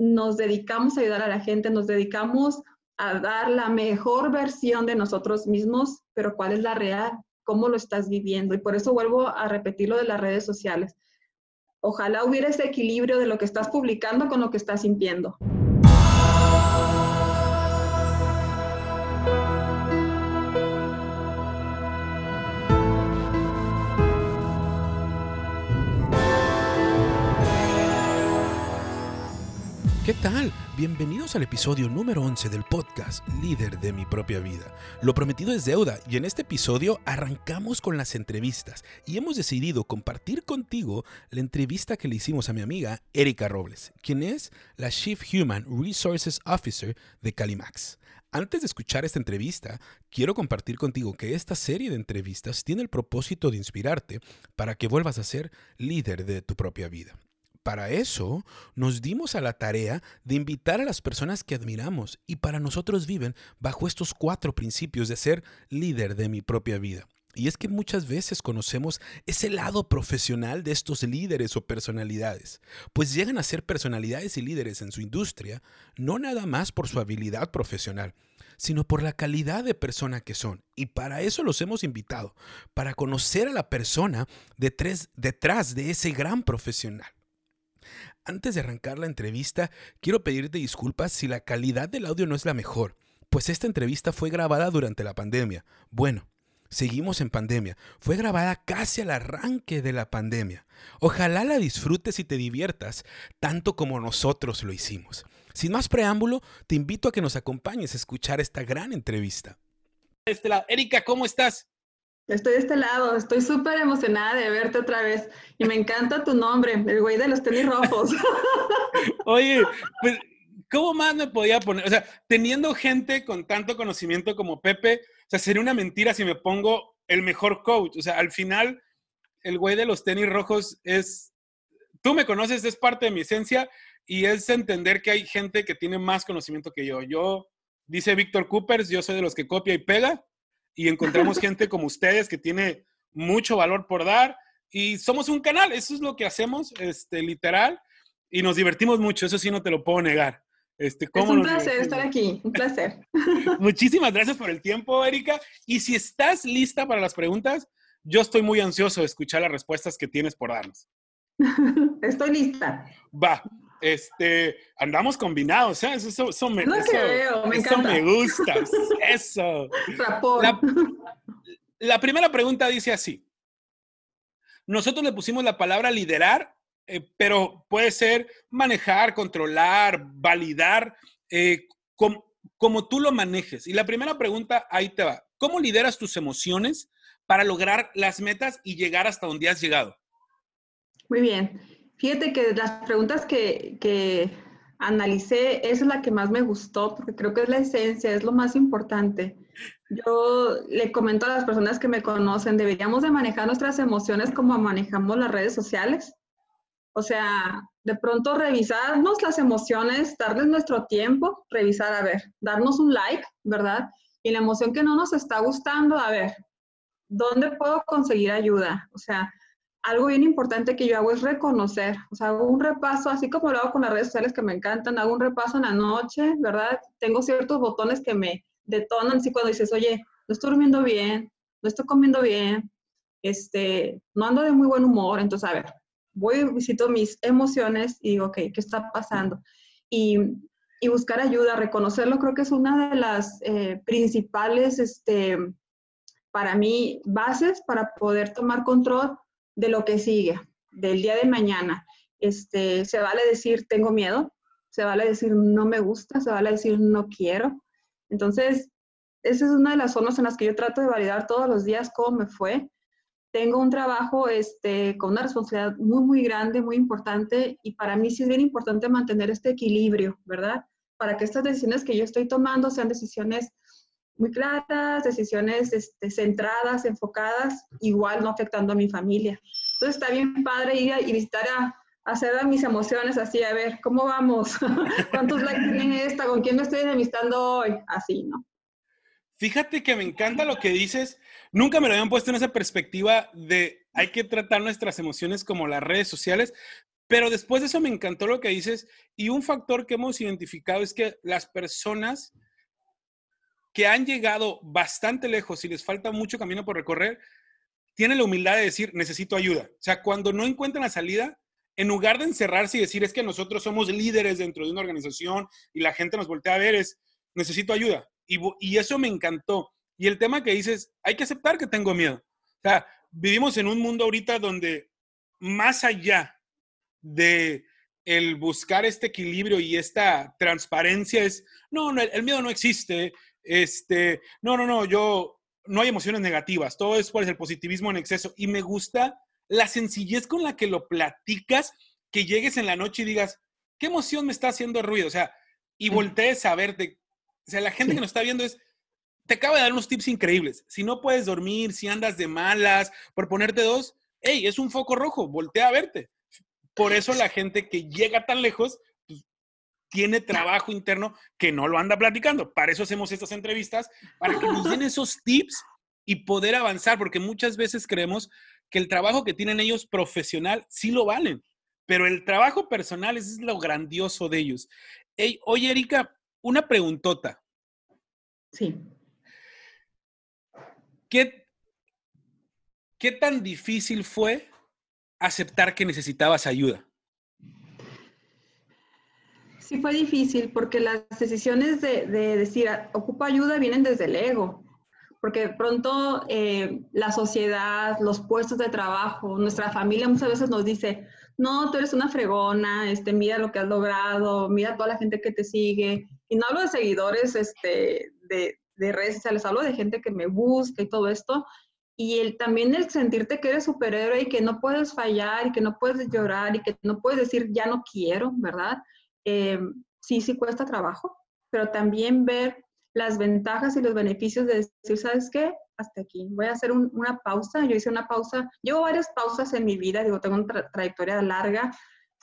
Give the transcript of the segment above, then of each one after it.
nos dedicamos a ayudar a la gente, nos dedicamos a dar la mejor versión de nosotros mismos, pero ¿cuál es la real? ¿Cómo lo estás viviendo? Y por eso vuelvo a repetir lo de las redes sociales. Ojalá hubiera ese equilibrio de lo que estás publicando con lo que estás sintiendo. ¿Qué tal? Bienvenidos al episodio número 11 del podcast Líder de mi propia vida. Lo prometido es deuda y en este episodio arrancamos con las entrevistas y hemos decidido compartir contigo la entrevista que le hicimos a mi amiga Erika Robles, quien es la Chief Human Resources Officer de Calimax. Antes de escuchar esta entrevista, quiero compartir contigo que esta serie de entrevistas tiene el propósito de inspirarte para que vuelvas a ser líder de tu propia vida para eso nos dimos a la tarea de invitar a las personas que admiramos y para nosotros viven bajo estos cuatro principios de ser líder de mi propia vida. Y es que muchas veces conocemos ese lado profesional de estos líderes o personalidades, pues llegan a ser personalidades y líderes en su industria, no nada más por su habilidad profesional, sino por la calidad de persona que son. Y para eso los hemos invitado, para conocer a la persona detrás, de ese gran profesional. Antes de arrancar la entrevista, quiero pedirte disculpas si la calidad del audio no es la mejor, pues esta entrevista fue grabada durante la pandemia. Bueno, seguimos en pandemia. Fue grabada casi al arranque de la pandemia. Ojalá la disfrutes y te diviertas tanto como nosotros lo hicimos. Sin más preámbulo, te invito a que nos acompañes a escuchar esta gran entrevista. Erika, ¿cómo estás? Estoy de este lado, estoy súper emocionada de verte otra vez y me encanta tu nombre, el güey de los tenis rojos. Oye, pues, ¿cómo más me podía poner? O sea, teniendo gente con tanto conocimiento como Pepe, o sea, sería una mentira si me pongo el mejor coach. O sea, al final, el güey de los tenis rojos es, tú me conoces, es parte de mi esencia y es entender que hay gente que tiene más conocimiento que yo. Yo, dice Víctor Coopers, yo soy de los que copia y pega y encontramos gente como ustedes que tiene mucho valor por dar y somos un canal, eso es lo que hacemos, este, literal, y nos divertimos mucho, eso sí no te lo puedo negar. Este, es un placer estar aquí, un placer. Muchísimas gracias por el tiempo, Erika. Y si estás lista para las preguntas, yo estoy muy ansioso de escuchar las respuestas que tienes por darnos. Estoy lista. Va, este, andamos combinados, ¿eh? Eso, eso, me, eso, me, gusta, eso. La, la, primera pregunta dice así. Nosotros le pusimos la palabra liderar, eh, pero puede ser manejar, controlar, validar, eh, como, como tú lo manejes. Y la primera pregunta ahí te va. ¿Cómo lideras tus emociones para lograr las metas y llegar hasta donde has llegado? Muy bien. Fíjate que las preguntas que, que analicé, es la que más me gustó, porque creo que es la esencia, es lo más importante. Yo le comento a las personas que me conocen, deberíamos de manejar nuestras emociones como manejamos las redes sociales. O sea, de pronto revisarnos las emociones, darles nuestro tiempo, revisar, a ver, darnos un like, ¿verdad? Y la emoción que no nos está gustando, a ver, ¿dónde puedo conseguir ayuda? O sea, algo bien importante que yo hago es reconocer, o sea, hago un repaso, así como lo hago con las redes sociales que me encantan, hago un repaso en la noche, ¿verdad? Tengo ciertos botones que me detonan, así cuando dices, oye, no estoy durmiendo bien, no estoy comiendo bien, este, no ando de muy buen humor, entonces, a ver, voy, visito mis emociones y digo, ok, ¿qué está pasando? Y, y buscar ayuda, reconocerlo, creo que es una de las eh, principales, este, para mí, bases para poder tomar control de lo que sigue, del día de mañana. Este, se vale decir tengo miedo, se vale decir no me gusta, se vale decir no quiero. Entonces, esa es una de las zonas en las que yo trato de validar todos los días cómo me fue. Tengo un trabajo este, con una responsabilidad muy, muy grande, muy importante, y para mí sí es bien importante mantener este equilibrio, ¿verdad? Para que estas decisiones que yo estoy tomando sean decisiones muy claras, decisiones este, centradas, enfocadas, igual no afectando a mi familia. Entonces está bien padre ir y visitar a, hacer a mis emociones así, a ver, ¿cómo vamos? ¿Cuántos likes tiene esta? ¿Con quién me estoy enemistando hoy? Así, ¿no? Fíjate que me encanta lo que dices. Nunca me lo habían puesto en esa perspectiva de hay que tratar nuestras emociones como las redes sociales, Pero después de eso me encantó lo que dices y un factor que hemos identificado es que las personas que han llegado bastante lejos y les falta mucho camino por recorrer, tienen la humildad de decir, necesito ayuda. O sea, cuando no encuentran la salida, en lugar de encerrarse y decir, es que nosotros somos líderes dentro de una organización y la gente nos voltea a ver, es, necesito ayuda. Y, y eso me encantó. Y el tema que dices, hay que aceptar que tengo miedo. O sea, vivimos en un mundo ahorita donde más allá de el buscar este equilibrio y esta transparencia es, no, no el miedo no existe, este, no, no, no, yo, no hay emociones negativas, todo es por el positivismo en exceso. Y me gusta la sencillez con la que lo platicas, que llegues en la noche y digas, ¿qué emoción me está haciendo ruido? O sea, y voltees a verte. O sea, la gente que nos está viendo es, te acaba de dar unos tips increíbles. Si no puedes dormir, si andas de malas, por ponerte dos, hey, es un foco rojo, voltea a verte. Por eso la gente que llega tan lejos tiene trabajo interno que no lo anda platicando. Para eso hacemos estas entrevistas, para que nos den esos tips y poder avanzar, porque muchas veces creemos que el trabajo que tienen ellos profesional sí lo valen, pero el trabajo personal es lo grandioso de ellos. oye, Erika, una preguntota. Sí. ¿Qué, ¿Qué tan difícil fue aceptar que necesitabas ayuda? Sí fue difícil porque las decisiones de, decir ocupa ayuda vienen desde el ego, porque pronto eh, la sociedad, los puestos de trabajo, nuestra familia muchas veces nos dice, no, tú eres una fregona, este, mira lo que has logrado, mira toda la gente que te sigue. Y no hablo de seguidores este, de, de redes sociales, hablo de gente que me busca y todo esto. Y el, también el sentirte que eres superhéroe y que no puedes fallar y que no puedes llorar y que no puedes decir ya no quiero, ¿verdad? Eh, sí, sí cuesta trabajo, pero también ver las ventajas y los beneficios de decir, ¿sabes qué? Hasta aquí. Voy a hacer una pausa. Yo hice una pausa. Llevo varias pausas en mi vida, digo, tengo una trayectoria larga.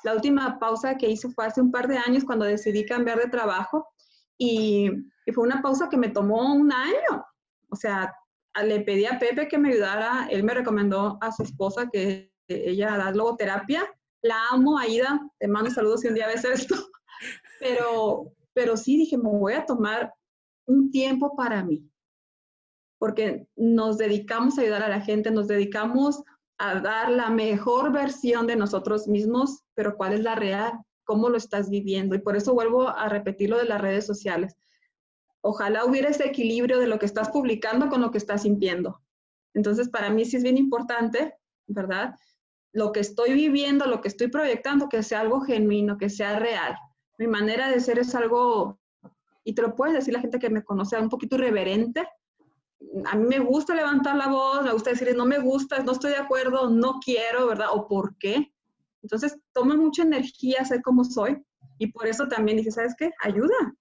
La última pausa que hice fue hace un par de años cuando decidí cambiar de trabajo y, y fue una pausa que me tomó un año. O sea, le pedí a Pepe que me ayudara. Él me recomendó a su esposa que ella da logoterapia la amo, Aida, te mando saludos si un día ves esto, pero, pero sí dije, me voy a tomar un tiempo para mí, porque nos dedicamos a ayudar a la gente, nos dedicamos a dar la mejor versión de nosotros mismos, pero ¿cuál es la real? ¿Cómo lo estás viviendo? Y por eso vuelvo a repetir lo de las redes sociales. Ojalá hubiera ese equilibrio de lo que estás publicando con lo que estás sintiendo. Entonces, para mí sí es bien importante, ¿verdad? Lo que estoy viviendo, lo que estoy proyectando, que sea algo genuino, que sea real. Mi manera de ser es algo, y te lo puedes decir la gente que me conoce, un poquito irreverente. A mí me gusta levantar la voz, me gusta decir, no me gusta, no estoy de acuerdo, no quiero, ¿verdad? O por qué. Entonces, toma mucha energía ser como soy. Y por eso también dije, ¿sabes qué? Ayuda.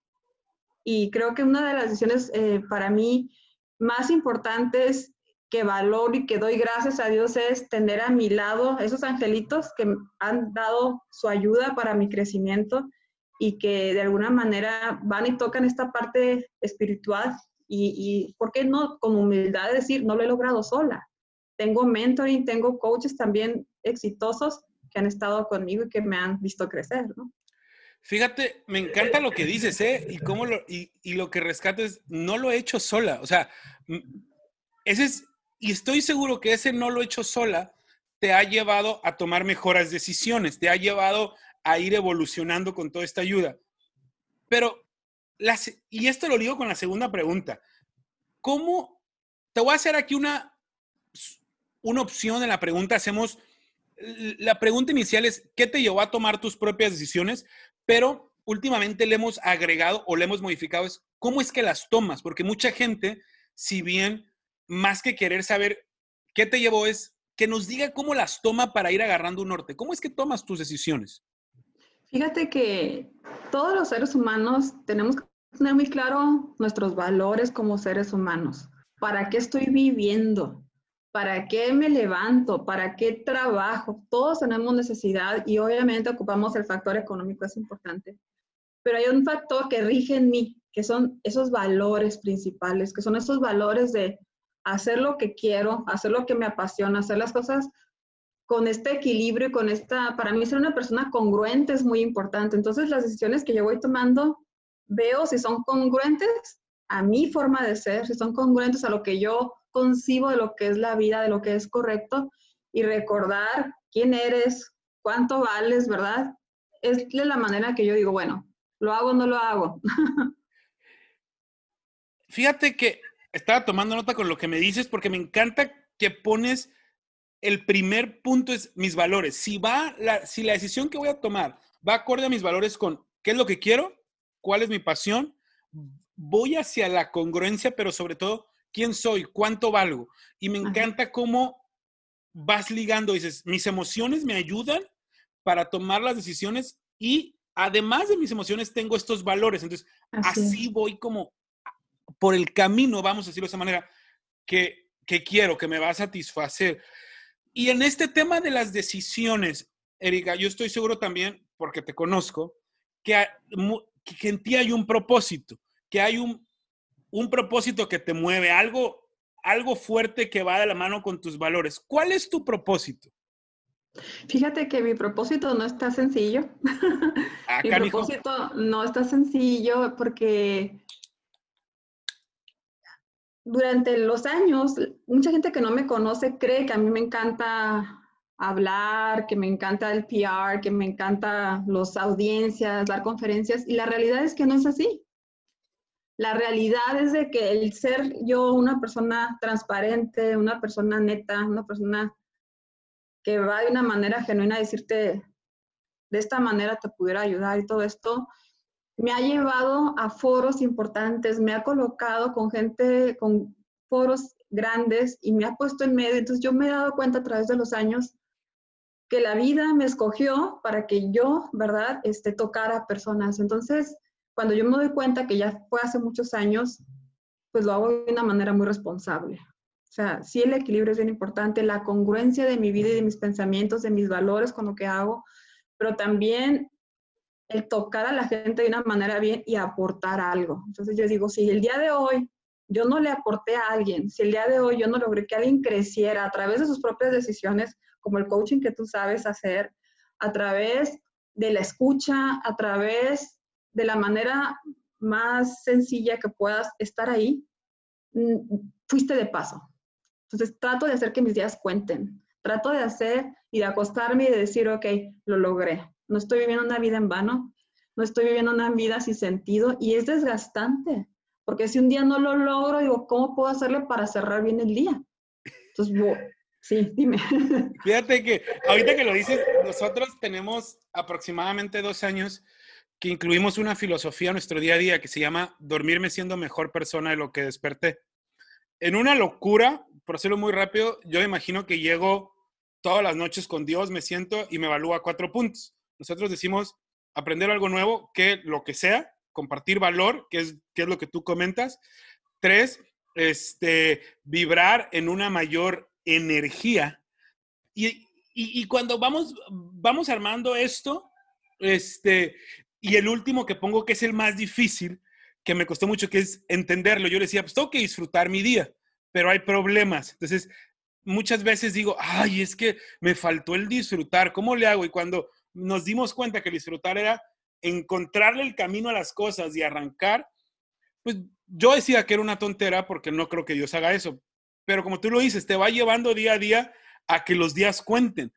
Y creo que una de las decisiones eh, para mí más importantes que valoro y que doy gracias a Dios es tener a mi lado esos angelitos que han dado su ayuda para mi crecimiento y que de alguna manera van y tocan esta parte espiritual y, y ¿por qué no con humildad decir, no lo he logrado sola? Tengo mentoring, tengo coaches también exitosos que han estado conmigo y que me han visto crecer, ¿no? Fíjate, me encanta lo que dices, ¿eh? Y cómo lo, y, y lo que rescates, no lo he hecho sola. O sea, ese es, y estoy seguro que ese no lo he hecho sola te ha llevado a tomar mejores decisiones, te ha llevado a ir evolucionando con toda esta ayuda. Pero, las, y esto lo digo con la segunda pregunta, ¿cómo? Te voy a hacer aquí una, una opción en la pregunta, hacemos, la pregunta inicial es, ¿qué te llevó a tomar tus propias decisiones? Pero últimamente le hemos agregado o le hemos modificado es, ¿cómo es que las tomas? Porque mucha gente, si bien más que querer saber qué te llevó, es que nos diga cómo las toma para ir agarrando un norte. ¿Cómo es que tomas tus decisiones? Fíjate que todos los seres humanos tenemos que tener muy claro nuestros valores como seres humanos. ¿Para qué estoy viviendo? ¿Para qué me levanto? ¿Para qué trabajo? Todos tenemos necesidad y obviamente ocupamos el factor económico, es importante. Pero hay un factor que rige en mí, que son esos valores principales, que son esos valores de hacer lo que quiero, hacer lo que me apasiona, hacer las cosas con este equilibrio y con esta, para mí ser una persona congruente es muy importante. Entonces las decisiones que yo voy tomando, veo si son congruentes a mi forma de ser, si son congruentes a lo que yo concibo de lo que es la vida, de lo que es correcto, y recordar quién eres, cuánto vales, ¿verdad? Es la manera que yo digo, bueno, ¿lo hago o no lo hago? Fíjate que estaba tomando nota con lo que me dices porque me encanta que pones el primer punto es mis valores. Si va la, si la decisión que voy a tomar va acorde a mis valores con qué es lo que quiero, cuál es mi pasión, voy hacia la congruencia, pero sobre todo quién soy, cuánto valgo. Y me encanta cómo vas ligando, dices, mis emociones me ayudan para tomar las decisiones y además de mis emociones tengo estos valores. Entonces, así, voy como por el camino, vamos a decirlo de esa manera, que, que quiero, que me va a satisfacer. Y en este tema de las decisiones, Erika, yo estoy seguro también, porque te conozco, que, que en ti hay un propósito, que hay un, un propósito que te mueve, algo, algo fuerte que va de la mano con tus valores. ¿Cuál es tu propósito? Fíjate que mi propósito no está sencillo. Ah, mi propósito no está sencillo porque durante los años, mucha gente que no me conoce cree que a mí me encanta hablar, que me encanta el PR, que me encanta las audiencias, dar conferencias, y la realidad es que no es así. La realidad es de que el ser yo una persona transparente, una persona neta, una persona que va de una manera genuina a decirte, de esta manera te pudiera ayudar y todo esto, me ha llevado a foros importantes, me ha colocado con gente, con foros grandes y me ha puesto en medio. Entonces yo me he dado cuenta a través de los años que la vida me escogió para que yo, ¿verdad?, este, tocara a personas. Entonces, cuando yo me doy cuenta que ya fue hace muchos años, pues lo hago de una manera muy responsable. O sea, sí el equilibrio es bien importante, la congruencia de mi vida y de mis pensamientos, de mis valores con lo que hago, pero también el tocar a la gente de una manera bien y aportar algo. Entonces yo digo, si el día de hoy yo no le aporté a alguien, si el día de hoy yo no logré que alguien creciera a través de sus propias decisiones, como el coaching que tú sabes hacer, a través de la escucha, a través de la manera más sencilla que puedas estar ahí, mm, fuiste de paso. Entonces trato de hacer que mis días cuenten, trato de hacer y de acostarme y de decir, ok, lo logré, no estoy viviendo una vida en vano, no estoy viviendo una vida sin sentido y es desgastante, porque si un día no lo logro, digo, ¿cómo puedo hacerle para cerrar bien el día? Entonces, sí, dime. Fíjate que ahorita que lo dices, nosotros tenemos aproximadamente dos años que incluimos una filosofía en nuestro día a día que se llama dormirme siendo mejor persona de lo que desperté. En una locura, por hacerlo muy rápido, yo imagino que llego todas las noches con Dios, me siento y me evalúa cuatro puntos. Nosotros decimos aprender algo nuevo, que lo que sea, compartir valor, que es, que es lo que tú comentas. Tres, este, vibrar en una mayor energía. Y, y, cuando vamos, vamos armando esto, este, y el último que pongo, que es el más difícil, que me costó mucho, que es entenderlo. Yo decía, pues tengo que disfrutar mi día, pero hay problemas. Entonces, muchas veces digo, ay, es que me faltó el disfrutar, ¿cómo le hago? Y cuando nos dimos cuenta que disfrutar era encontrarle el camino a las cosas y arrancar, pues yo decía que era una tontera porque no creo que Dios haga eso. Pero como tú lo dices, te va llevando día a día a que los días cuenten.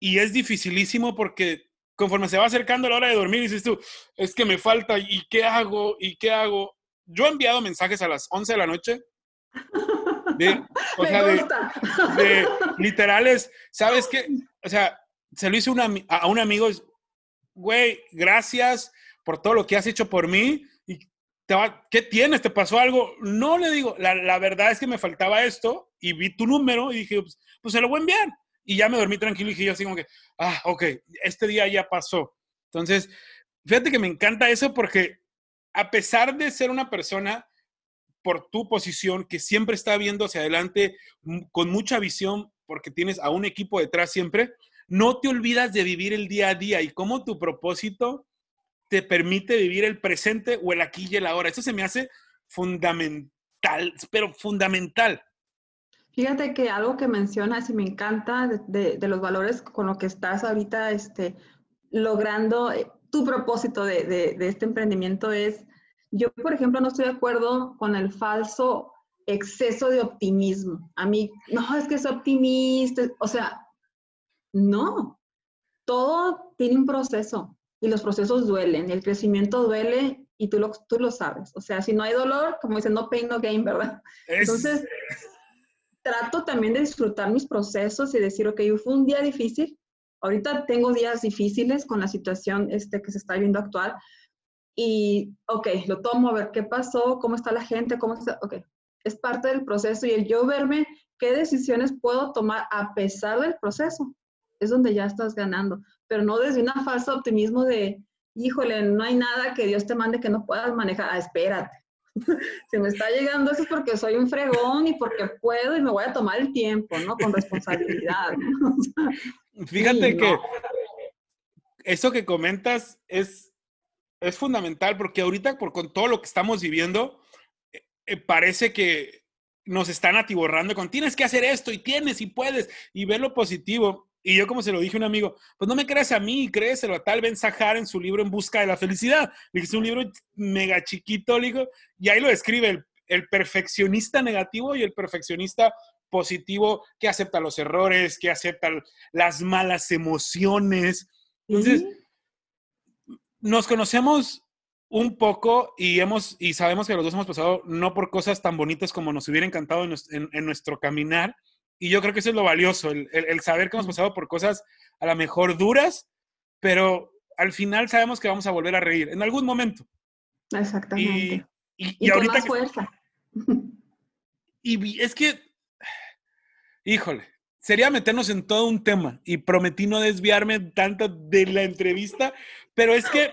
Y es dificilísimo porque conforme se va acercando la hora de dormir, dices tú, es que me falta, ¿y qué hago? ¿Y qué hago? Yo he enviado mensajes a las 11 de la noche. De, o sea, de, de, literales, ¿sabes qué? O sea, se lo hice a un amigo, güey, gracias por todo lo que has hecho por mí. Y te va, ¿Qué tienes? ¿Te pasó algo? No le digo, la, verdad es que me faltaba esto y vi tu número y dije, pues, pues, se lo voy a enviar. Y ya me dormí tranquilo y dije yo así como que, ah, ok, este día ya pasó. Entonces, fíjate que me encanta eso porque a pesar de ser una persona por tu posición que siempre está viendo hacia adelante con mucha visión porque tienes a un equipo detrás siempre, no te olvidas de vivir el día a día y cómo tu propósito te permite vivir el presente o el aquí y el ahora. Eso se me hace fundamental, pero fundamental. Fíjate que algo que mencionas y me encanta de, los valores con lo que estás ahorita este, logrando eh, tu propósito de, de, este emprendimiento es, yo por ejemplo no estoy de acuerdo con el falso exceso de optimismo. A mí, no, es que es optimista, o sea, no, todo tiene un proceso y los procesos duelen, el crecimiento duele y tú lo, tú lo sabes. O sea, si no hay dolor, como dicen, no pain, no gain, ¿verdad? Entonces, trato también de disfrutar mis procesos y decir, ok, fue un día difícil, ahorita tengo días difíciles con la situación este, que se está viendo actual y, ok, lo tomo a ver qué pasó, cómo está la gente, cómo está, ok, es parte del proceso y el yo verme qué decisiones puedo tomar a pesar del proceso es donde ya estás ganando, pero no desde una falsa optimismo de, híjole, no hay nada que Dios te mande que no puedas manejar, ah, espérate. si me está llegando eso es porque soy un fregón y porque puedo y me voy a tomar el tiempo, ¿no? Con responsabilidad. Fíjate que eso que comentas es, es fundamental porque ahorita por, con todo lo que estamos viviendo, eh, eh, parece que nos están atiborrando con tienes que hacer esto y tienes y puedes y ver lo positivo. Y yo, como se lo dije a un amigo, pues no me creas a mí, créeselo a tal Ben Sahar en su libro En Busca de la Felicidad. Le dije, es un libro mega chiquito, le digo, y ahí lo describe el, perfeccionista negativo y el perfeccionista positivo que acepta los errores, que acepta las malas emociones. Entonces, nos conocemos un poco y hemos y sabemos que los dos hemos pasado no por cosas tan bonitas como nos hubiera encantado en nuestro caminar, y yo creo que eso es lo valioso, el, saber que hemos pasado por cosas a lo mejor duras, pero al final sabemos que vamos a volver a reír en algún momento. Exactamente. Y, ahorita. Con fuerza. Y es que, híjole, sería meternos en todo un tema y prometí no desviarme tanto de la entrevista, pero es que,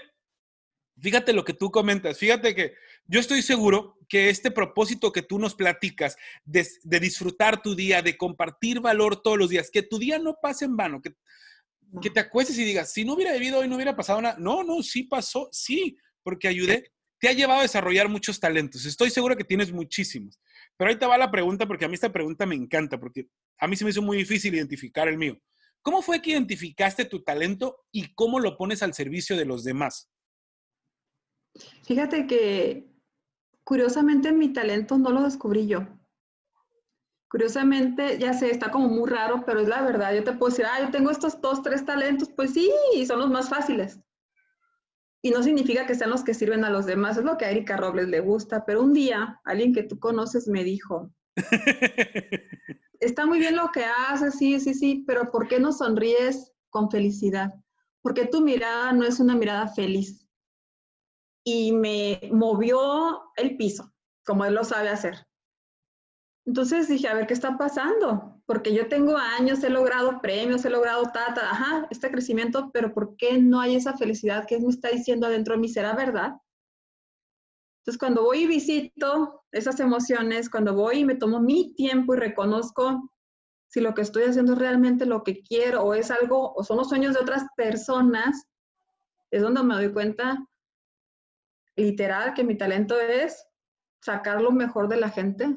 fíjate lo que tú comentas, fíjate que yo estoy seguro que este propósito que tú nos platicas de, disfrutar tu día, de compartir valor todos los días, que tu día no pase en vano, que, que te acuestes y digas, si no hubiera vivido hoy, no hubiera pasado nada. No, no, sí pasó, sí, porque ayudé. Te ha llevado a desarrollar muchos talentos. Estoy seguro que tienes muchísimos. Pero ahí te va la pregunta, porque a mí esta pregunta me encanta, porque a mí se me hizo muy difícil identificar el mío. ¿Cómo fue que identificaste tu talento y cómo lo pones al servicio de los demás? Fíjate que Curiosamente mi talento no lo descubrí yo. Curiosamente, ya sé, está como muy raro, pero es la verdad. Yo te puedo decir, ah, yo tengo estos dos, tres talentos, pues sí, son los más fáciles. Y no significa que sean los que sirven a los demás, es lo que a Erika Robles le gusta. Pero un día, alguien que tú conoces me dijo, está muy bien lo que haces, sí, sí, sí, pero ¿por qué no sonríes con felicidad? Porque tu mirada no es una mirada feliz y me movió el piso, como él lo sabe hacer. Entonces dije, a ver, ¿qué está pasando? Porque yo tengo años, he logrado premios, he logrado tata, ajá, este crecimiento, pero ¿por qué no hay esa felicidad que me está diciendo adentro de mí? ¿Será verdad? Entonces, cuando voy y visito esas emociones, cuando voy y me tomo mi tiempo y reconozco si lo que estoy haciendo es realmente lo que quiero o es algo, o son los sueños de otras personas, es donde me doy cuenta literal que mi talento es sacar lo mejor de la gente,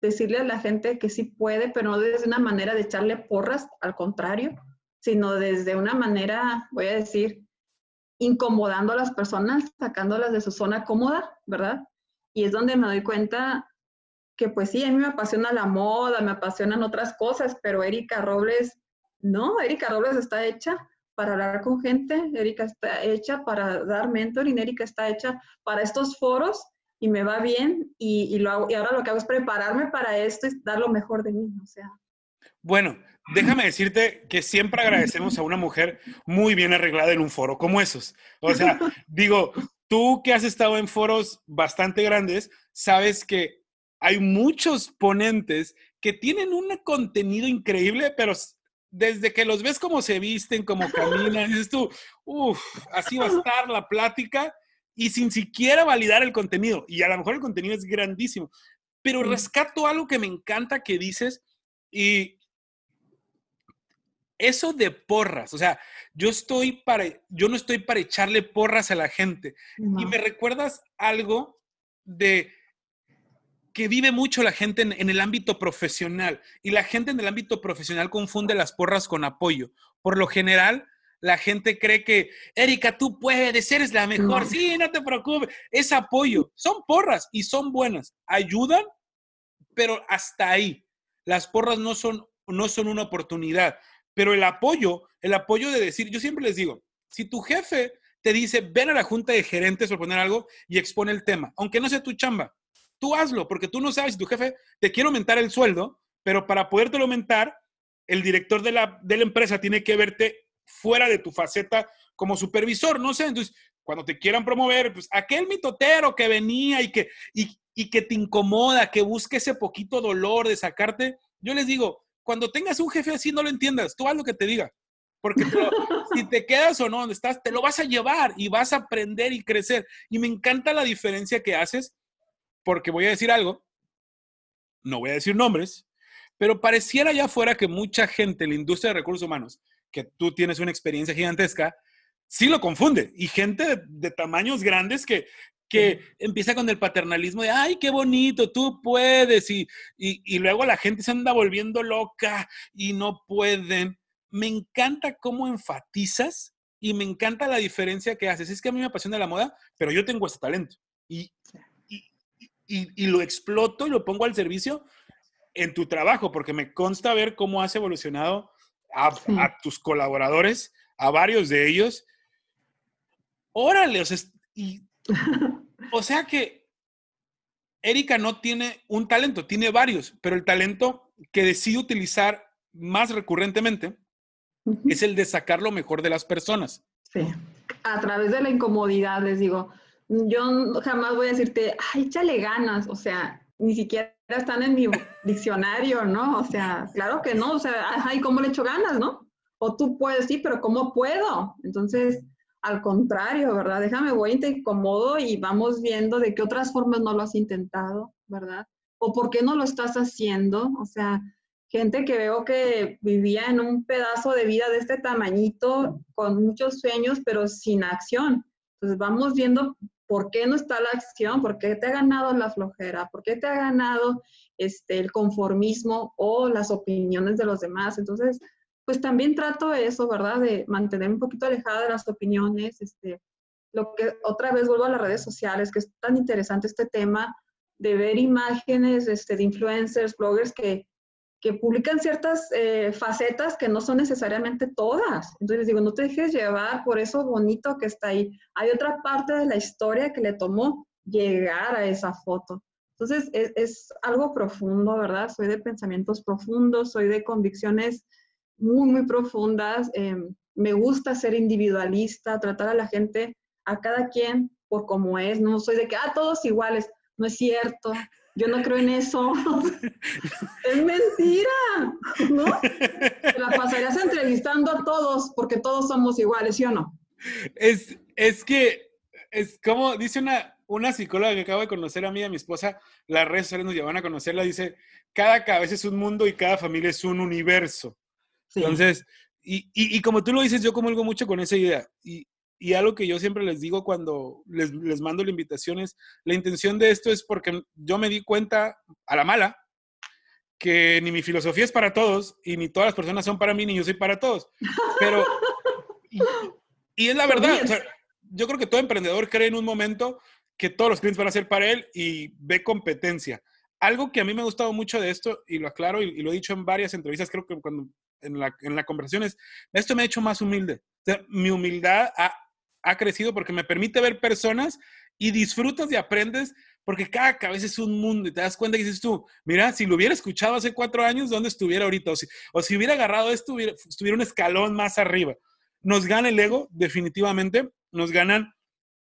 decirle a la gente que sí puede, pero no desde una manera de echarle porras, al contrario, sino desde una manera, voy a decir, incomodando a las personas, sacándolas de su zona cómoda, ¿verdad? Y es donde me doy cuenta que pues sí, a mí me apasiona la moda, me apasionan otras cosas, pero Erika Robles, no, Erika Robles está hecha para hablar con gente, Erika está hecha para dar mentoring, Erika está hecha para estos foros y me va bien y, lo y ahora lo que hago es prepararme para esto y dar lo mejor de mí, o sea. Bueno, déjame decirte que siempre agradecemos a una mujer muy bien arreglada en un foro como esos. O sea, digo, tú que has estado en foros bastante grandes, sabes que hay muchos ponentes que tienen un contenido increíble, pero desde que los ves cómo se visten, cómo caminan, dices tú, uff, así va a estar la plática y sin siquiera validar el contenido. Y a lo mejor el contenido es grandísimo, pero rescato algo que me encanta que dices y eso de porras, o sea, yo estoy para, yo no estoy para echarle porras a la gente. Y me recuerdas algo de que vive mucho la gente en, el ámbito profesional y la gente en el ámbito profesional confunde las porras con apoyo. Por lo general, la gente cree que, Erika, tú puedes, eres la mejor, sí, no te preocupes, es apoyo. Son porras y son buenas, ayudan, pero hasta ahí. Las porras no son, no son una oportunidad, pero el apoyo, el apoyo de decir, yo siempre les digo, si tu jefe te dice, ven a la junta de gerentes o poner algo y expone el tema, aunque no sea tu chamba, tú hazlo, porque tú no sabes si tu jefe te quiere aumentar el sueldo, pero para podértelo aumentar, el director de la, de la empresa tiene que verte fuera de tu faceta como supervisor, no sé, entonces, cuando te quieran promover, pues aquel mitotero que venía y que, y, que te incomoda, que busque ese poquito dolor de sacarte, yo les digo, cuando tengas un jefe así, no lo entiendas, tú haz lo que te diga. Porque si te quedas o no donde estás, te lo vas a llevar y vas a aprender y crecer. Y me encanta la diferencia que haces porque voy a decir algo, no voy a decir nombres, pero pareciera allá afuera que mucha gente en la industria de recursos humanos, que tú tienes una experiencia gigantesca, sí lo confunde. Y gente de, tamaños grandes que, que empieza con el paternalismo de, ay, qué bonito, tú puedes, y, y, luego la gente se anda volviendo loca y no pueden. Me encanta cómo enfatizas y me encanta la diferencia que haces. Es que a mí me apasiona la moda, pero yo tengo este talento. Y y, lo exploto y lo pongo al servicio en tu trabajo, porque me consta ver cómo has evolucionado a, tus colaboradores, a varios de ellos. Órale, o sea, o sea que Erika no tiene un talento, tiene varios, pero el talento que decide utilizar más recurrentemente es el de sacar lo mejor de las personas. Sí, a través de la incomodidad, les digo, yo jamás voy a decirte, ay, échale ganas, o sea, ni siquiera están en mi diccionario, ¿no? O sea, claro que no, o sea, ay, ¿cómo le echo ganas, no? O tú puedes, sí, pero ¿cómo puedo? Entonces, al contrario, ¿verdad? Déjame, voy, te incomodo y vamos viendo de qué otras formas no lo has intentado, ¿verdad? O por qué no lo estás haciendo, o sea, gente que veo que vivía en un pedazo de vida de este tamañito, con muchos sueños, pero sin acción. Entonces vamos viendo ¿Por qué no está la acción? ¿Por qué te ha ganado la flojera? ¿Por qué te ha ganado este, el conformismo o las opiniones de los demás? Entonces, pues también trato eso, ¿verdad? De mantener un poquito alejada de las opiniones. Este, lo que otra vez vuelvo a las redes sociales, que es tan interesante este tema de ver imágenes este, de influencers, bloggers que que publican ciertas eh, facetas que no son necesariamente todas. Entonces digo, no te dejes llevar por eso bonito que está ahí. Hay otra parte de la historia que le tomó llegar a esa foto. Entonces es, es algo profundo, ¿verdad? Soy de pensamientos profundos, soy de convicciones muy, muy profundas. Em, me gusta ser individualista, tratar a la gente, a cada quien por como es. No soy de que, ah, todos iguales. No es cierto. Yo no creo en eso. es mentira, ¿no? la pasarías entrevistando a todos porque todos somos iguales, ¿sí o no? Es, es que, es como dice una, una psicóloga que acabo de conocer a mí y a mi esposa, las redes sociales nos llevan a conocerla, dice, cada cabeza es un mundo y cada familia es un universo. Entonces, y, y, y, como tú lo dices, yo comulgo mucho con esa idea. Y, y algo que yo siempre les digo cuando les, les mando la invitación es, la intención de esto es porque yo me di cuenta a la mala que ni mi filosofía es para todos y ni todas las personas son para mí ni yo soy para todos. Pero, y, es la verdad, yo creo que todo emprendedor cree en un momento que todos los clientes van a ser para él y ve competencia. Algo que a mí me ha gustado mucho de esto, y lo aclaro y, y lo he dicho en varias entrevistas, creo que cuando en la, en la conversación es, esto me ha hecho más humilde. mi humildad ha, ha crecido porque me permite ver personas y disfrutas y aprendes porque cada cabeza es un mundo y te das cuenta y dices tú, mira, si lo hubiera escuchado hace cuatro años, ¿dónde estuviera ahorita? O si, o si hubiera agarrado esto, estuviera un escalón más arriba. Nos gana el ego, definitivamente. Nos ganan,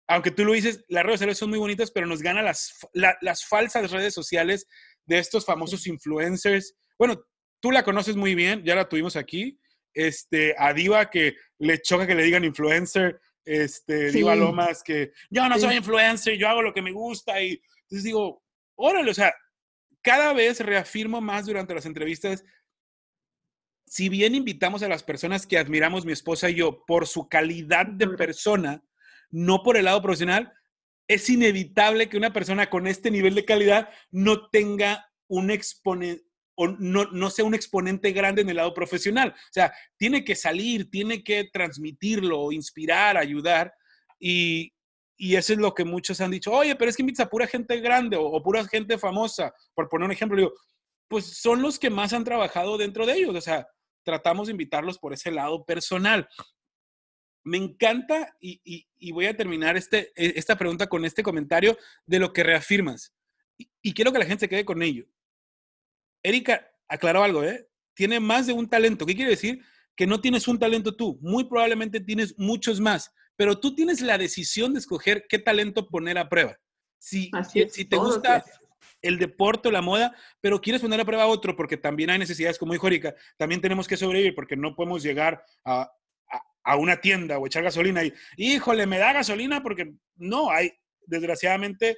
aunque tú lo dices, las redes sociales son muy bonitas, pero nos ganan las, las falsas redes sociales de estos famosos influencers. Bueno, tú la conoces muy bien, ya la tuvimos aquí. Este, a Diva que le choca que le digan influencer, este, Diva Lomas, que yo no soy influencer, yo hago lo que me gusta y entonces digo, órale, o sea, cada vez reafirmo más durante las entrevistas, si bien invitamos a las personas que admiramos mi esposa y yo por su calidad de persona, no por el lado profesional, es inevitable que una persona con este nivel de calidad no tenga un exponente o no, no, sea un exponente grande en el lado profesional. O sea, tiene que salir, tiene que transmitirlo, inspirar, ayudar. Y, y eso es lo que muchos han dicho, oye, pero es que invitas a pura gente grande o, pura gente famosa, por poner un ejemplo, digo, pues son los que más han trabajado dentro de ellos, o sea, tratamos de invitarlos por ese lado personal. Me encanta y, y, y voy a terminar este, e, esta pregunta con este comentario de lo que reafirmas. Y, y quiero que la gente se quede con ello. Erika aclaró algo, ¿eh? Tiene más de un talento. ¿Qué quiere decir? Que no tienes un talento tú. Muy probablemente tienes muchos más, pero tú tienes la decisión de escoger qué talento poner a prueba. Si, si, si te gusta el deporte o la moda, pero quieres poner a prueba otro porque también hay necesidades, como dijo Erika, también tenemos que sobrevivir porque no podemos llegar a, a, a una tienda o echar gasolina y, híjole, me da gasolina porque no, hay, desgraciadamente,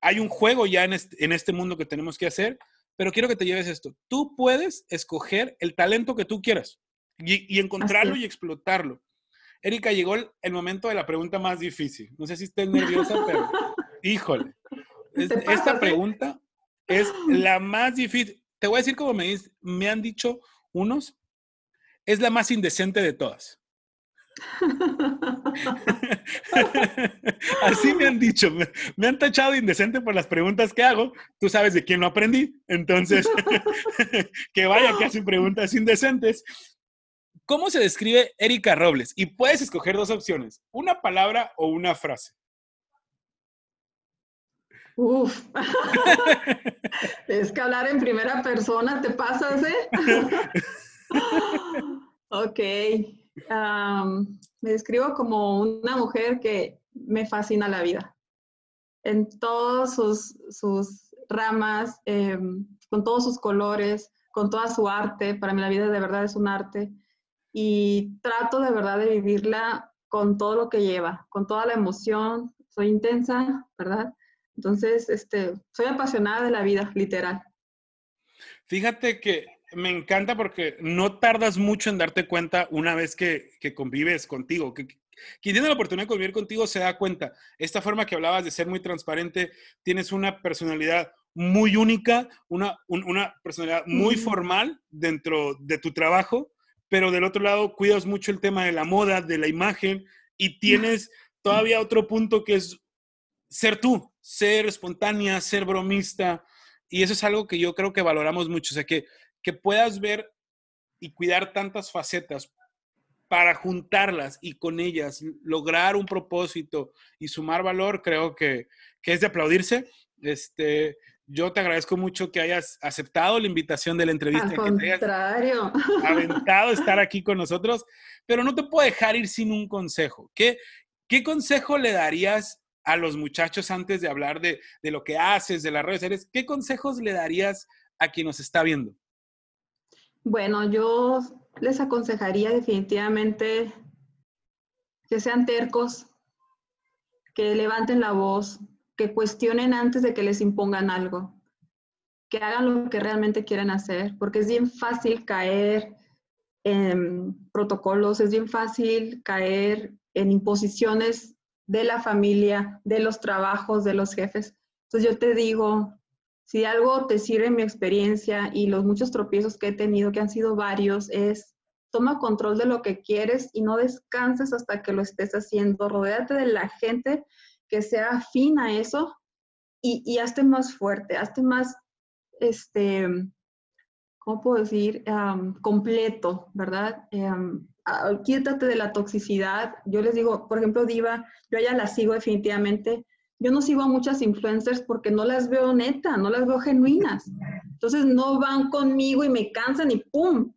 hay un juego ya en este, en este mundo que tenemos que hacer pero quiero que te lleves esto. Tú puedes escoger el talento que tú quieras y, y encontrarlo y explotarlo. Erika, llegó el, el, momento de la pregunta más difícil. No sé si estés nerviosa, pero híjole. Es, esta pregunta es la más difícil. Te voy a decir como me, me han dicho unos, es la más indecente de todas. Así me han dicho, me, me, han tachado de indecente por las preguntas que hago. Tú sabes de quién lo aprendí, entonces que vaya que hacen preguntas indecentes. ¿Cómo se describe Erika Robles? Y puedes escoger dos opciones, una palabra o una frase. Uf. es que hablar en primera persona, ¿te pasas, eh? ok. Um, me describo como una mujer que me fascina la vida. En todas sus, sus ramas, eh, con todos sus colores, con toda su arte. Para mí la vida de verdad es un arte. Y trato de verdad de vivirla con todo lo que lleva, con toda la emoción. Soy intensa, ¿verdad? Entonces, este, soy apasionada de la vida, literal. Fíjate que me encanta porque no tardas mucho en darte cuenta una vez que, que convives contigo. Que, quien tiene la oportunidad de convivir contigo se da cuenta. Esta forma que hablabas de ser muy transparente, tienes una personalidad muy única, una, un, una personalidad muy formal dentro de tu trabajo, pero del otro lado cuidas mucho el tema de la moda, de la imagen y tienes todavía otro punto que es ser tú, ser espontánea, ser bromista. Y eso es algo que yo creo que valoramos mucho. O sea, que que puedas ver y cuidar tantas facetas para juntarlas y con ellas lograr un propósito y sumar valor, creo que, que es de aplaudirse. Este, yo te agradezco mucho que hayas aceptado la invitación de la entrevista. Al contrario. Que te hayas aventado estar aquí con nosotros, pero no te puedo dejar ir sin un consejo. ¿Qué, qué consejo le darías a los muchachos antes de hablar de, de lo que haces, de las redes ¿Qué consejos le darías a quien nos está viendo? Bueno, yo les aconsejaría definitivamente que sean tercos, que levanten la voz, que cuestionen antes de que les impongan algo, que hagan lo que realmente quieren hacer, porque es bien fácil caer en protocolos, es bien fácil caer en imposiciones de la familia, de los trabajos, de los jefes. Entonces yo te digo, si algo te sirve mi experiencia y los muchos tropiezos que he tenido, que han sido varios, es toma control de lo que quieres y no descanses hasta que lo estés haciendo. Rodéate de la gente que sea afín a eso y, hazte más fuerte, hazte más, este, ¿cómo puedo decir? Completo, ¿verdad? Um, de la toxicidad. Yo les digo, por ejemplo, Diva, yo ya la sigo definitivamente yo no sigo a muchas influencers porque no las veo neta, no las veo genuinas. Entonces no van conmigo y me cansan y ¡pum!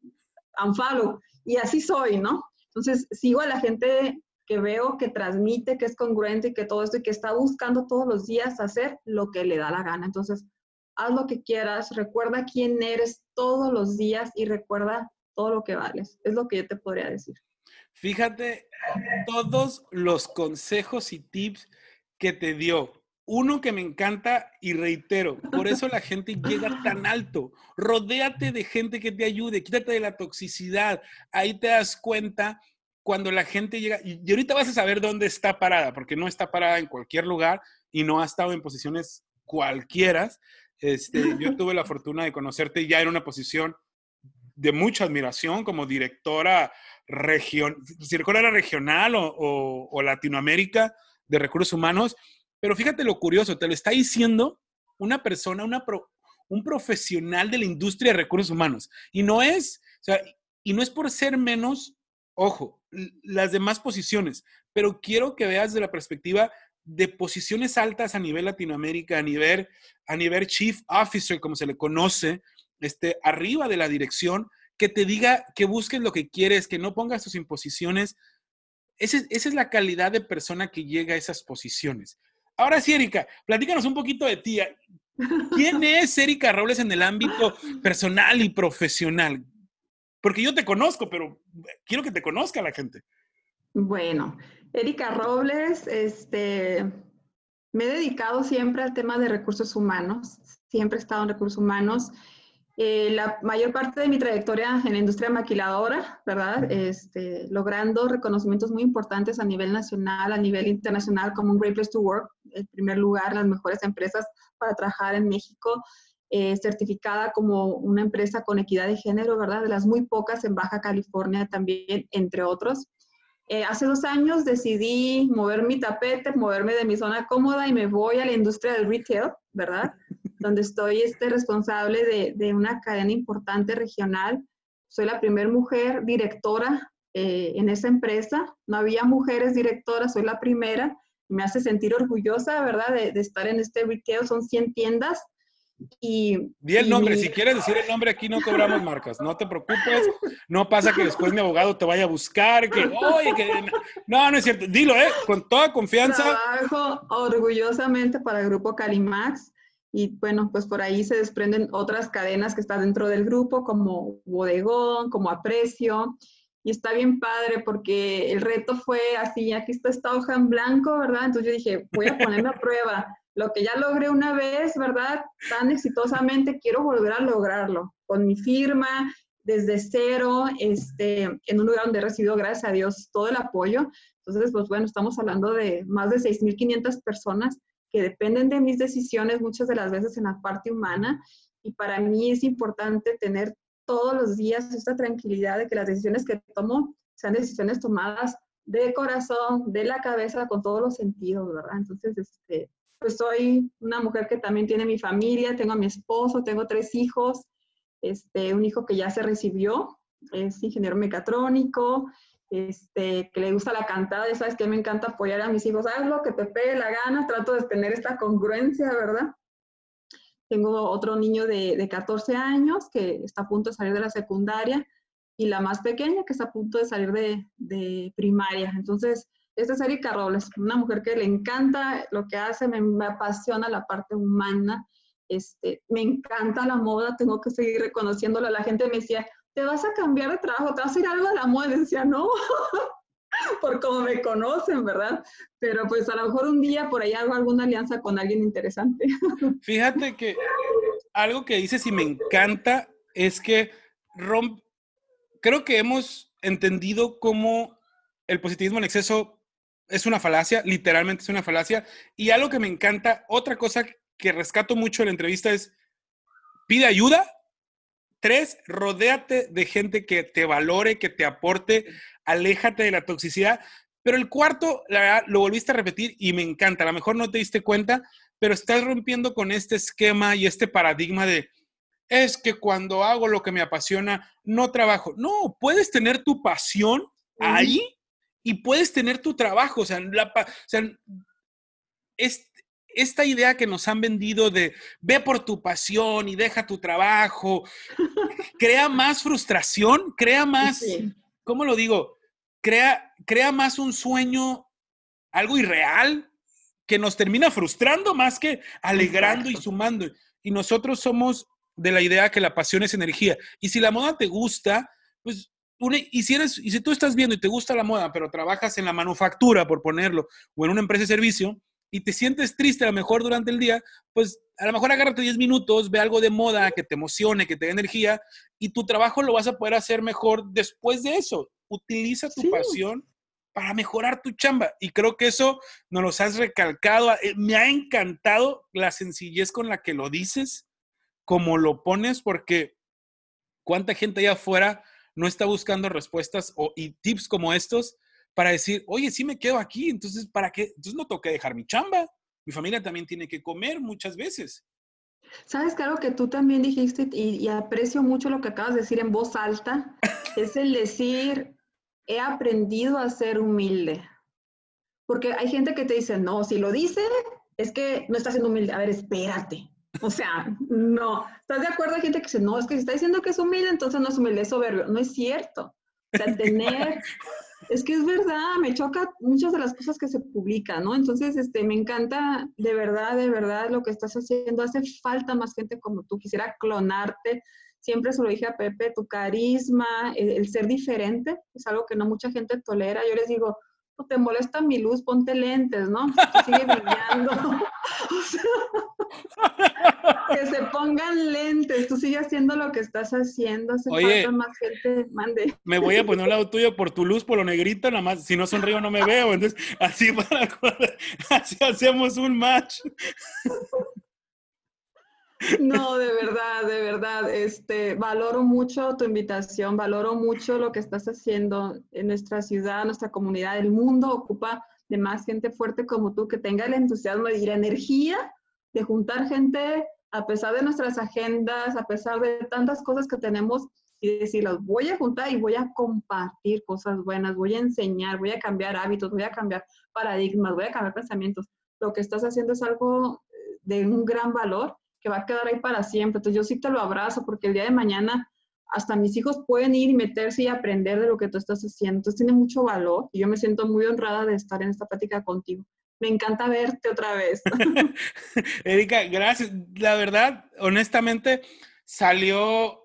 Unfollow. Y así soy, ¿no? Entonces sigo a la gente que veo que transmite, que es congruente y que todo esto y que está buscando todos los días hacer lo que le da la gana. Entonces, haz lo que quieras, recuerda quién eres todos los días y recuerda todo lo que vales. Es lo que yo te podría decir. Fíjate, todos los consejos y tips que te dio. Uno que me encanta y reitero, por eso la gente llega tan alto. Rodéate de gente que te ayude, quítate de la toxicidad. Ahí te das cuenta cuando la gente llega, y ahorita vas a saber dónde está parada, porque no está parada en cualquier lugar y no ha estado en posiciones cualquiera. Este, yo tuve la fortuna de conocerte ya en una posición de mucha admiración como directora región, si recuerdo regional o, o, Latinoamérica de recursos humanos, pero fíjate lo curioso, te lo está diciendo una persona, una un profesional de la industria de recursos humanos. Y no es, o sea, y no es por ser menos, ojo, las demás posiciones, pero quiero que veas de la perspectiva de posiciones altas a nivel Latinoamérica, a nivel, a nivel chief officer, como se le conoce, este, arriba de la dirección, que te diga que busques lo que quieres, que no pongas tus imposiciones. Esa es la calidad de persona que llega a esas posiciones. Ahora sí, Erika, platícanos un poquito de ti. ¿Quién es Erika Robles en el ámbito personal y profesional? Porque yo te conozco, pero quiero que te conozca la gente. Bueno, Erika Robles, este, me he dedicado siempre al tema de recursos humanos, siempre he estado en recursos humanos. Eh, la mayor parte de mi trayectoria en la industria maquiladora, ¿verdad? Este, logrando reconocimientos muy importantes a nivel nacional, a nivel internacional, como un Great Place to Work, en primer lugar, las mejores empresas para trabajar en México, eh, certificada como una empresa con equidad de género, ¿verdad? De las muy pocas en Baja California también, entre otros. Eh, hace dos años decidí mover mi tapete, moverme de mi zona cómoda y me voy a la industria del retail, ¿verdad? Donde estoy este, responsable de, de, una cadena importante regional. Soy la primera mujer directora eh, en esa empresa. No había mujeres directoras, soy la primera. Me hace sentir orgullosa, ¿verdad?, de, de estar en este retail. Son 100 tiendas. Y, Di el nombre, si quieres decir el nombre aquí no cobramos marcas, no te preocupes, no pasa que después mi abogado te vaya a buscar, que, oye, que... No, no es cierto, dilo, ¿eh? Con toda confianza. Trabajo orgullosamente para el grupo Calimax, y bueno, pues por ahí se desprenden otras cadenas que están dentro del grupo, como Bodegón, como Aprecio. Y está bien padre porque el reto fue así, aquí está esta hoja en blanco, ¿verdad? Entonces yo dije, voy a ponerme a prueba. Lo que ya logré una vez, ¿verdad? Tan exitosamente, quiero volver a lograrlo. Con mi firma, desde cero, este, en un lugar donde he recibido, gracias a Dios, todo el apoyo. Entonces, pues bueno, estamos hablando de más de 6.500 personas que dependen de mis decisiones muchas de las veces en la parte humana y para mí es importante tener todos los días esta tranquilidad de que las decisiones que tomo sean decisiones tomadas de corazón, de la cabeza, con todos los sentidos, ¿verdad? Entonces, este, pues soy una mujer que también tiene mi familia, tengo a mi esposo, tengo tres hijos, este, un hijo que ya se recibió, es ingeniero mecatrónico, este, que le gusta la cantada, sabes que me encanta apoyar a mis hijos, haz lo que te pegue la gana, trato de tener esta congruencia, ¿verdad? Tengo otro niño de, de 14 años que está a punto de salir de la secundaria y la más pequeña que está a punto de salir de, de primaria. Entonces, esta es Erika Robles, una mujer que le encanta lo que hace, me, apasiona la parte humana, este, me encanta la moda, tengo que seguir reconociéndolo. La gente me decía, te vas a cambiar de trabajo, te vas a ir algo a la moda. Decía, no, por cómo me conocen, ¿verdad? Pero pues a lo mejor un día por ahí hago alguna alianza con alguien interesante. Fíjate que algo que dices y me encanta es que romp, creo que hemos entendido cómo el positivismo en exceso es una falacia, literalmente es una falacia. Y algo que me encanta, otra cosa que rescato mucho en la entrevista es, pide ayuda Tres, rodéate de gente que te valore, que te aporte, aléjate de la toxicidad. Pero el cuarto, la verdad, lo volviste a repetir y me encanta. A lo mejor no te diste cuenta, pero estás rompiendo con este esquema y este paradigma de, es que cuando hago lo que me apasiona, no trabajo. No, puedes tener tu pasión ahí y puedes tener tu trabajo. O sea, la, o sea es, esta idea que nos han vendido de ve por tu pasión y deja tu trabajo, crea más frustración, crea más, ¿cómo lo digo? Crea, crea más un sueño, algo irreal, que nos termina frustrando más que alegrando y sumando. Y nosotros somos de la idea que la pasión es energía. Y si la moda te gusta, pues y, si eres, y si tú estás viendo y te gusta la moda, pero trabajas en la manufactura, por ponerlo, o en una empresa de servicio, y te sientes triste a lo mejor durante el día, pues a lo mejor agárrate 10 minutos, ve algo de moda que te emocione, que te dé energía y tu trabajo lo vas a poder hacer mejor después de eso. utiliza tu pasión para mejorar tu chamba. Y creo que eso nos lo has recalcado. Eh, me ha encantado la sencillez con la que lo dices, como lo pones, porque cuánta gente allá afuera no está buscando respuestas o, y tips como estos para decir, oye, sí me quedo aquí, entonces, ¿para qué? Entonces no tengo que dejar mi chamba. Mi familia también tiene que comer muchas veces. Sabes que algo que tú también dijiste y, aprecio mucho lo que acabas de decir en voz alta, es el decir, he aprendido a ser humilde. Porque hay gente que te dice, no, si lo dice, es que no está siendo humilde. A ver, espérate. O sea, no. ¿Estás de acuerdo? Hay gente que dice, no, es que si está diciendo que es humilde, entonces no es humilde, es soberbio. No es cierto. O sea, tener es que es verdad, me choca muchas de las cosas que se publican, ¿no? Entonces, este, me encanta de verdad, de verdad lo que estás haciendo. Hace falta más gente como tú. Quisiera clonarte. Siempre se lo dije a Pepe, tu carisma, el, ser diferente, es algo que no mucha gente tolera. Yo les digo, no te molesta mi luz, ponte lentes, ¿no? sigue brillando. o sea, que se pongan lentes, tú sigues haciendo lo que estás haciendo, hace falta más gente, mande. Me voy a poner un lado tuyo por tu luz, por lo negrito, nada más, si no sonrío no me veo, entonces así para, así hacemos un match. No, de verdad, de verdad, este, valoro mucho tu invitación, valoro mucho lo que estás haciendo en nuestra ciudad, nuestra comunidad, el mundo ocupa de más gente fuerte como tú, que tenga el entusiasmo y la energía de juntar gente a pesar de nuestras agendas, a pesar de tantas cosas que tenemos y decirlos, voy a juntar y voy a compartir cosas buenas, voy a enseñar, voy a cambiar hábitos, voy a cambiar paradigmas, voy a cambiar pensamientos. Lo que estás haciendo es algo eh, de un gran valor va a quedar ahí para siempre. Entonces yo sí te lo abrazo porque el día de mañana hasta mis hijos pueden ir y meterse y aprender de lo que tú estás haciendo. Entonces tiene mucho valor y yo me siento muy honrada de estar en esta plática contigo me encanta verte otra vez. Erika, gracias. La verdad, honestamente, salió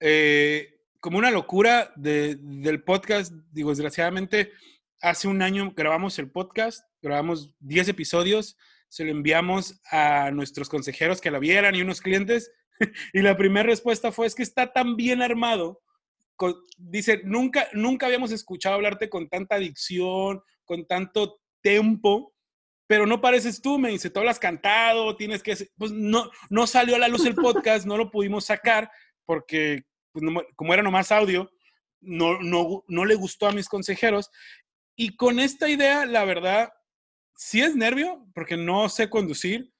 eh, como una locura del podcast. Digo, desgraciadamente, hace un año grabamos el podcast, grabamos 10 episodios, se lo enviamos a nuestros consejeros que la vieran y unos clientes. y la primera respuesta fue, es que está tan bien armado. dice, nunca, nunca habíamos escuchado hablarte con tanta adicción, con tanto tempo pero no pareces tú, me dice, tú hablas cantado, tienes que... Pues no, no salió a la luz el podcast, no lo pudimos sacar porque pues, como era nomás audio, no, no, no le gustó a mis consejeros. Y con esta idea, la verdad, sí es nervio, porque no sé conducir.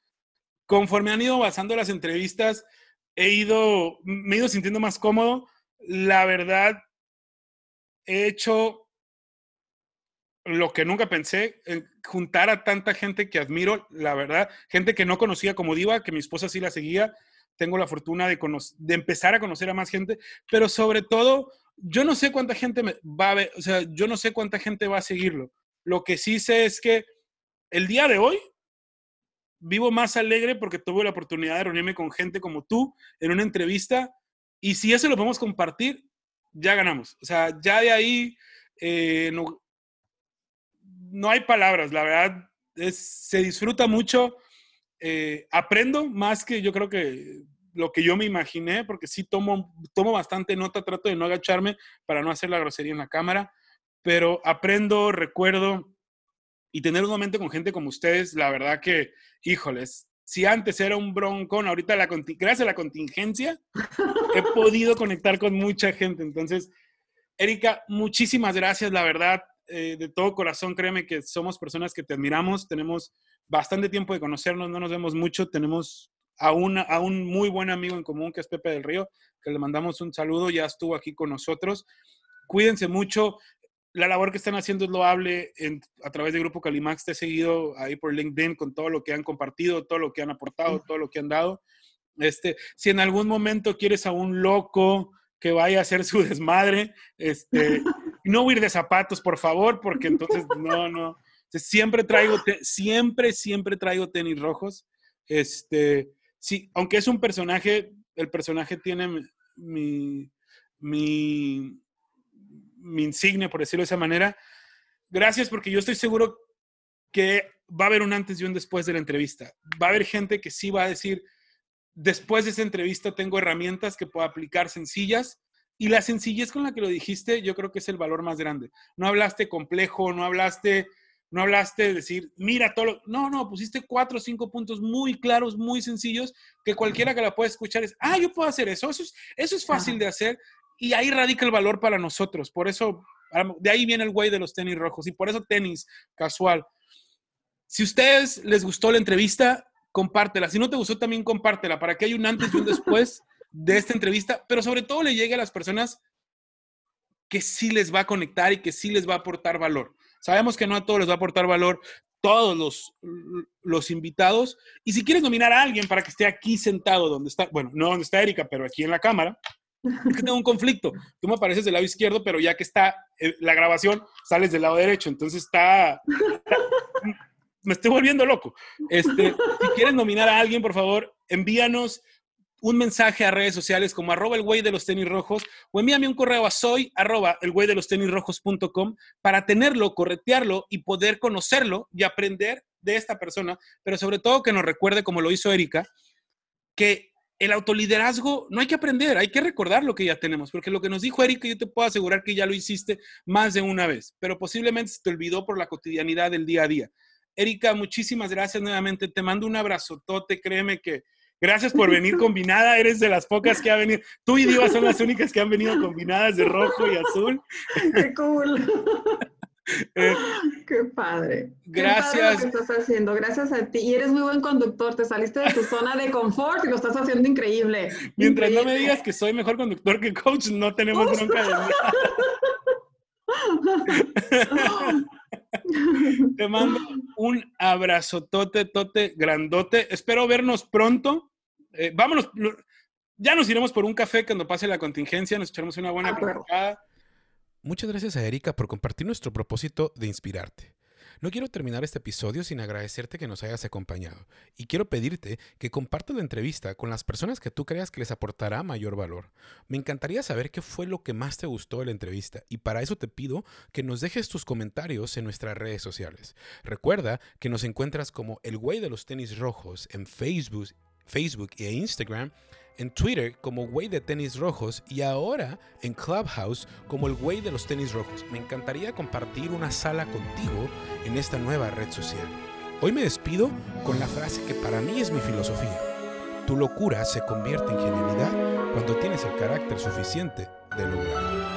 Conforme han ido avanzando las entrevistas, he ido, me he ido sintiendo más cómodo. La verdad, he hecho lo que nunca pensé, juntar a tanta gente que admiro, la verdad, gente que no conocía como diva, que mi esposa sí la seguía, tengo la fortuna de, de empezar a conocer a más gente, pero sobre todo, yo no sé cuánta gente va a ver, o sea, yo no sé cuánta gente va a seguirlo. Lo que sí sé es que el día de hoy vivo más alegre porque tuve la oportunidad de reunirme con gente como tú en una entrevista y si eso lo podemos compartir, ya ganamos. O sea, ya de ahí eh, no, no hay palabras, la verdad, se disfruta mucho. Eh, aprendo más que yo creo que lo que yo me imaginé, porque sí tomo, tomo bastante nota, trato de no agacharme para no hacer la grosería en la cámara, pero aprendo, recuerdo y tener un momento con gente como ustedes, la verdad que, híjoles, si antes era un broncón, ahorita la, gracias a la contingencia he podido conectar con mucha gente. Entonces, Erika, muchísimas gracias, la verdad. Eh, de todo corazón, créeme que somos personas que te admiramos, tenemos bastante tiempo de conocernos, no nos vemos mucho, tenemos a, a un muy buen amigo en común que es Pepe del Río, que le mandamos un saludo, ya estuvo aquí con nosotros. Cuídense mucho, la labor que están haciendo es loable en, a través del Grupo Calimax. Te he seguido ahí por LinkedIn con todo lo que han compartido, todo lo que han aportado, todo lo que han dado. Este, si en algún momento quieres a un loco que vaya a hacer su desmadre, este, no huir de zapatos, por favor, porque entonces no, no. Siempre traigo, siempre, siempre traigo tenis rojos. Este, sí, aunque es un personaje, el personaje tiene mi, mi, mi insignia, por decirlo de esa manera. Gracias, porque yo estoy seguro que va a haber un antes y un después de la entrevista. Va a haber gente que sí va a decir, después de esa entrevista tengo herramientas que puedo aplicar sencillas Y la sencillez con la que lo dijiste, yo creo que es el valor más grande. No hablaste complejo, no hablaste, no hablaste de decir, mira todo. Lo... No, no, pusiste cuatro o cinco puntos muy claros, muy sencillos, que cualquiera que la pueda escuchar es, ah, yo puedo hacer eso. Eso es, eso es fácil de hacer y ahí radica el valor para nosotros. Por eso, de ahí viene el güey de los tenis rojos y por eso tenis casual. Si ustedes les gustó la entrevista, compártela. Si no te gustó, también compártela para que haya un antes y un después de esta entrevista, pero sobre todo le llegue a las personas que sí les va a conectar y que sí les va a aportar valor. Sabemos que no a todos les va a aportar valor todos los, los invitados. Y si quieres nominar a alguien para que esté aquí sentado donde está, bueno, no donde está Erika, pero aquí en la cámara, tengo un conflicto. Tú me apareces del lado izquierdo, pero ya que está eh, la grabación, sales del lado derecho. Entonces está, me estoy volviendo loco. Este, si quieres nominar a alguien, por favor, envíanos un mensaje a redes sociales como arroba el güey de los tenis rojos o envíame un correo a soy arroba el güey de los tenis rojos.com para tenerlo, corretearlo y poder conocerlo y aprender de esta persona, pero sobre todo que nos recuerde, como lo hizo Erika, que el autoliderazgo no hay que aprender, hay que recordar lo que ya tenemos, porque lo que nos dijo Erika, yo te puedo asegurar que ya lo hiciste más de una vez, pero posiblemente se te olvidó por la cotidianidad del día a día. Erika, muchísimas gracias nuevamente, te mando un abrazotote, créeme que Gracias por venir combinada. Eres de las pocas que ha venido. Tú y Diva son las únicas que han venido combinadas de rojo y azul. Qué cool. Eh, Qué padre. Gracias. Qué lo que estás haciendo. Gracias a ti. Y eres muy buen conductor. Te saliste de tu zona de confort y lo estás haciendo increíble. Mientras no me digas que soy mejor conductor que coach, no tenemos bronca de nada. Te mando un abrazo, tote, tote, grandote. Espero vernos pronto. Eh, vámonos, ya nos iremos por un café cuando pase la contingencia, nos echaremos una buena platicada. Muchas gracias a Erika por compartir nuestro propósito de inspirarte. No quiero terminar este episodio sin agradecerte que nos hayas acompañado y quiero pedirte que compartas la entrevista con las personas que tú creas que les aportará mayor valor. Me encantaría saber qué fue lo que más te gustó de la entrevista y para eso te pido que nos dejes tus comentarios en nuestras redes sociales. Recuerda que nos encuentras como el güey de los tenis rojos en Facebook, Facebook e Instagram en Twitter como Güey de Tenis Rojos y ahora en Clubhouse como el Güey de los Tenis Rojos. Me encantaría compartir una sala contigo en esta nueva red social. Hoy me despido con la frase que para mí es mi filosofía. Tu locura se convierte en genialidad cuando tienes el carácter suficiente de lograrlo.